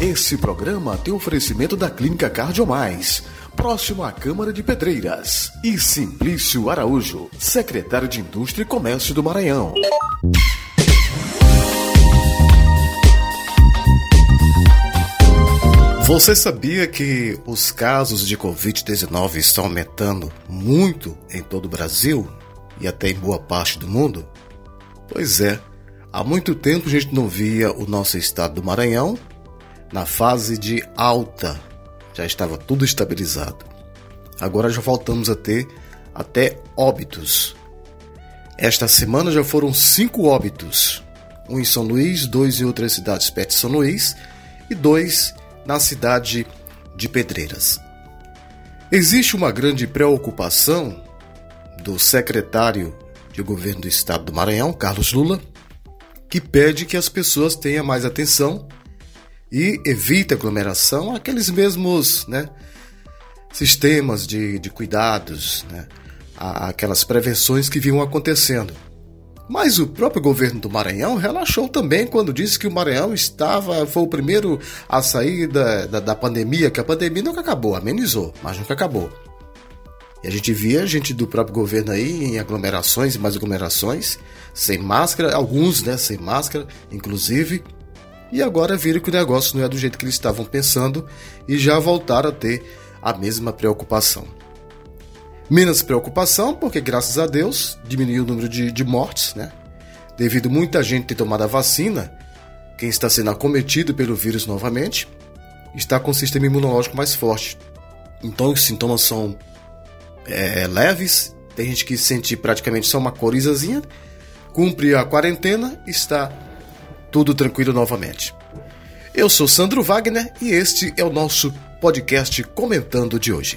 Esse programa tem oferecimento da Clínica Cardiomais, próximo à Câmara de Pedreiras, e Simplício Araújo, secretário de Indústria e Comércio do Maranhão. Você sabia que os casos de Covid-19 estão aumentando muito em todo o Brasil e até em boa parte do mundo? Pois é, há muito tempo a gente não via o nosso estado do Maranhão na fase de alta. Já estava tudo estabilizado. Agora já voltamos a ter até óbitos. Esta semana já foram cinco óbitos: um em São Luís, dois em outras cidades perto de São Luís e dois na cidade de Pedreiras. Existe uma grande preocupação do secretário de governo do estado do Maranhão, Carlos Lula, que pede que as pessoas tenham mais atenção e evite aglomeração, aqueles mesmos né, sistemas de, de cuidados, né, aquelas prevenções que vinham acontecendo. Mas o próprio governo do Maranhão relaxou também quando disse que o Maranhão estava, foi o primeiro a sair da, da, da pandemia, que a pandemia nunca acabou, amenizou, mas nunca acabou. E a gente via gente do próprio governo aí em aglomerações e mais aglomerações, sem máscara, alguns né, sem máscara, inclusive. E agora viram que o negócio não é do jeito que eles estavam pensando e já voltaram a ter a mesma preocupação. Menos preocupação, porque graças a Deus diminuiu o número de, de mortes, né? Devido muita gente ter tomado a vacina, quem está sendo acometido pelo vírus novamente está com o sistema imunológico mais forte. Então os sintomas são é, leves, tem gente que sente praticamente só uma corizazinha, cumpre a quarentena está tudo tranquilo novamente. Eu sou Sandro Wagner e este é o nosso podcast comentando de hoje.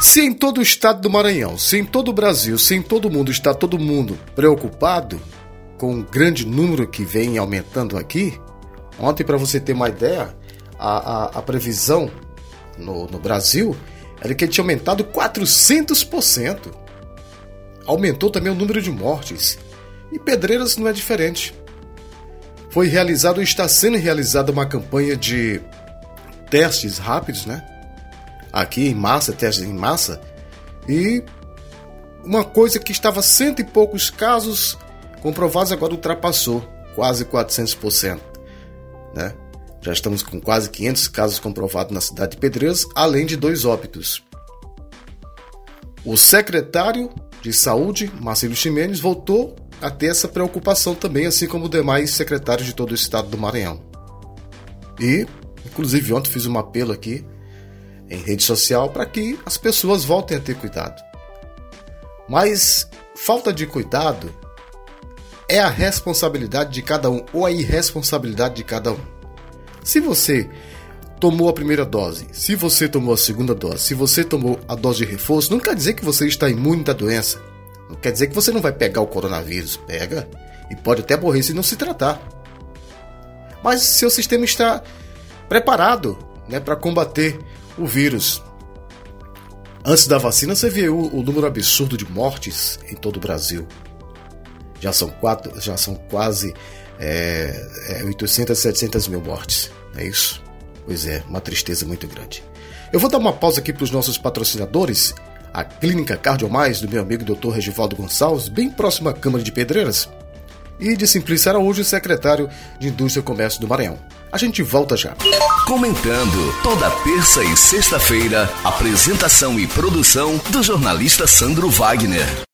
Se em todo o estado do Maranhão, se em todo o Brasil, se em todo o mundo está todo mundo preocupado com o grande número que vem aumentando aqui, ontem, para você ter uma ideia, a, a, a previsão no, no Brasil era que ele tinha aumentado 400%. Aumentou também o número de mortes. E Pedreiras não é diferente. Foi realizado está sendo realizada uma campanha de testes rápidos, né? aqui em massa, testes em massa, e uma coisa que estava cento e poucos casos comprovados agora ultrapassou quase 400%, né? Já estamos com quase 500 casos comprovados na cidade de Pedreiras, além de dois óbitos. O secretário de Saúde, Marcelo Ximenes, voltou a ter essa preocupação também, assim como demais secretários de todo o estado do Maranhão. E, inclusive, ontem fiz um apelo aqui em rede social para que as pessoas voltem a ter cuidado. Mas falta de cuidado é a responsabilidade de cada um ou a irresponsabilidade de cada um. Se você tomou a primeira dose, se você tomou a segunda dose, se você tomou a dose de reforço, não quer dizer que você está imune da doença. Não quer dizer que você não vai pegar o coronavírus. Pega e pode até morrer se não se tratar. Mas seu sistema está preparado né, para combater o vírus. Antes da vacina, você viu o, número absurdo de mortes em todo o Brasil. Já são, quatro, já são quase é, é, 800, 700 mil mortes. É isso? Pois é, uma tristeza muito grande. Eu vou dar uma pausa aqui para os nossos patrocinadores. A Clínica Cardiomais do meu amigo Dr. Regivaldo Gonçalves, bem próximo à Câmara de Pedreiras. E de Simplício Araújo, secretário de Indústria e Comércio do Maranhão. A gente volta já. Comentando toda terça e sexta-feira, apresentação e produção do jornalista Sandro Wagner.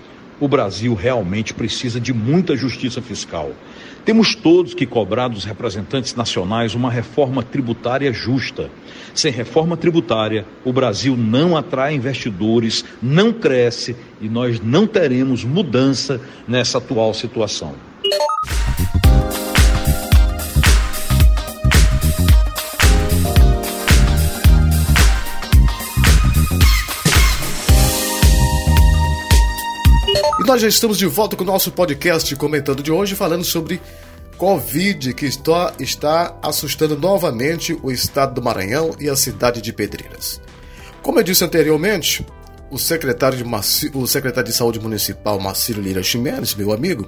O Brasil realmente precisa de muita justiça fiscal. Temos todos que cobrar dos representantes nacionais uma reforma tributária justa. Sem reforma tributária, o Brasil não atrai investidores, não cresce e nós não teremos mudança nessa atual situação. Nós já estamos de volta com o nosso podcast comentando de hoje, falando sobre Covid, que está, está assustando novamente o estado do Maranhão e a cidade de Pedreiras. Como eu disse anteriormente, o secretário de, o secretário de Saúde Municipal, Marcelo Lira Ximenes, meu amigo,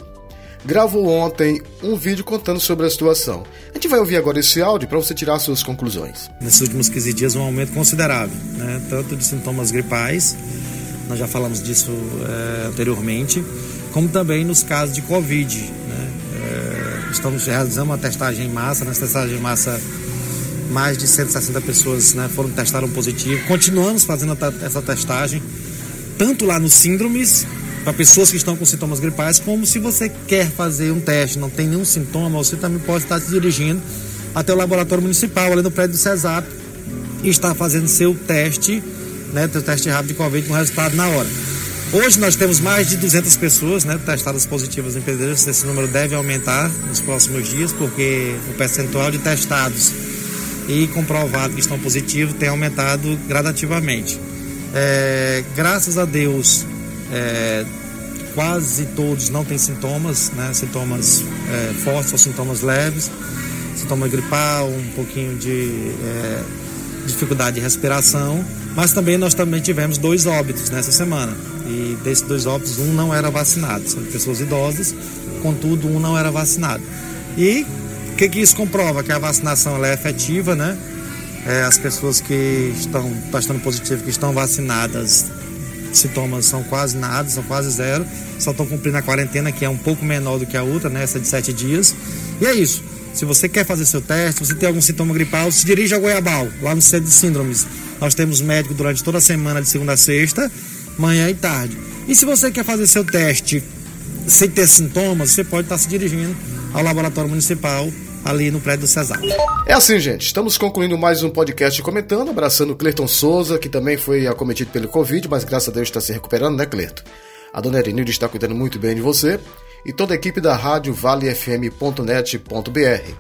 gravou ontem um vídeo contando sobre a situação. A gente vai ouvir agora esse áudio para você tirar suas conclusões. Nesses últimos 15 dias, um aumento considerável, né? tanto de sintomas gripais nós já falamos disso é, anteriormente, como também nos casos de Covid. Né? É, estamos realizando uma testagem em massa, nessa testagem em massa mais de 160 pessoas né, foram testaram positivo. Continuamos fazendo essa testagem, tanto lá nos síndromes, para pessoas que estão com sintomas gripais, como se você quer fazer um teste, não tem nenhum sintoma, você também pode estar se dirigindo até o laboratório municipal, ali no prédio do CESAP, e estar fazendo seu teste né, do teste rápido de Covid com resultado na hora. Hoje nós temos mais de 200 pessoas né, testadas positivas em Pedreiros. Esse número deve aumentar nos próximos dias, porque o percentual de testados e comprovados que estão positivos tem aumentado gradativamente. É, graças a Deus, é, quase todos não têm sintomas, né, sintomas é, fortes ou sintomas leves, sintoma gripal, um pouquinho de é, dificuldade de respiração mas também nós também tivemos dois óbitos nessa semana. E desses dois óbitos, um não era vacinado. São pessoas idosas, contudo, um não era vacinado. E o que, que isso comprova? Que a vacinação é efetiva, né? É, as pessoas que estão testando positivo, que estão vacinadas, sintomas são quase nada, são quase zero. Só estão cumprindo a quarentena, que é um pouco menor do que a outra, né? Essa de sete dias. E é isso. Se você quer fazer seu teste, se você tem algum sintoma gripal, se dirija ao Goiabal, lá no centro de síndromes. Nós temos médico durante toda a semana, de segunda a sexta, manhã e tarde. E se você quer fazer seu teste sem ter sintomas, você pode estar se dirigindo ao laboratório municipal ali no prédio do Cesar. É assim, gente. Estamos concluindo mais um podcast comentando, abraçando o Cleiton Souza, que também foi acometido pelo Covid, mas graças a Deus está se recuperando, né, Cleiton? A dona Erinilde está cuidando muito bem de você e toda a equipe da rádio valefm.net.br.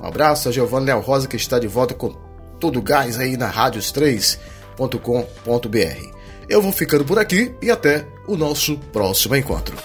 Um abraço a Giovanni Léo Rosa que está de volta com todo o gás aí na rádios3.com.br. Eu vou ficando por aqui e até o nosso próximo encontro.